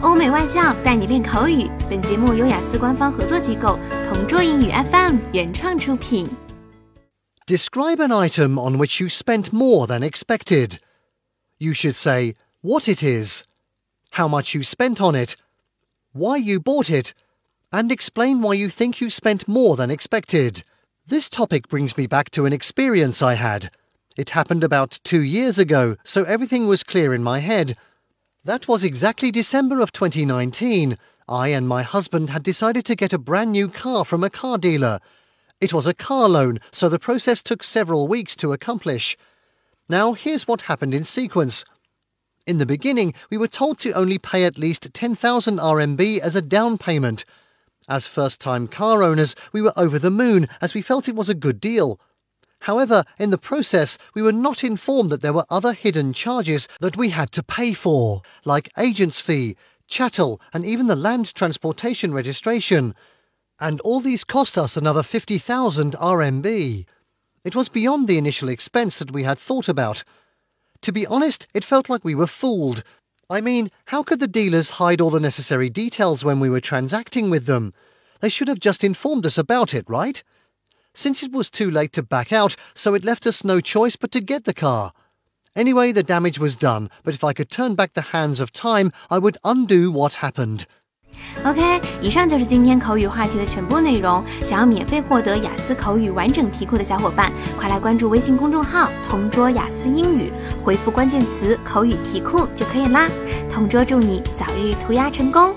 欧美外教带你练口语。本节目由雅思官方合作机构同桌英语 FM 原创出品。Describe an item on which you spent more than expected. You should say what it is, how much you spent on it, why you bought it, and explain why you think you spent more than expected. This topic brings me back to an experience I had. It happened about two years ago, so everything was clear in my head. That was exactly December of 2019. I and my husband had decided to get a brand new car from a car dealer. It was a car loan, so the process took several weeks to accomplish. Now, here's what happened in sequence. In the beginning, we were told to only pay at least 10,000 RMB as a down payment. As first time car owners, we were over the moon as we felt it was a good deal. However, in the process, we were not informed that there were other hidden charges that we had to pay for, like agent's fee, chattel, and even the land transportation registration. And all these cost us another 50,000 RMB. It was beyond the initial expense that we had thought about. To be honest, it felt like we were fooled. I mean, how could the dealers hide all the necessary details when we were transacting with them? They should have just informed us about it, right? since it was too late to back out, so it left us no choice but to get the car. Anyway, the damage was done, but if I could turn back the hands of time, I would undo what happened. OK，以上就是今天口语话题的全部内容。想要免费获得雅思口语完整题库的小伙伴，快来关注微信公众号“同桌雅思英语”，回复关键词“口语题库”就可以啦。同桌祝你早日屠鸭成功！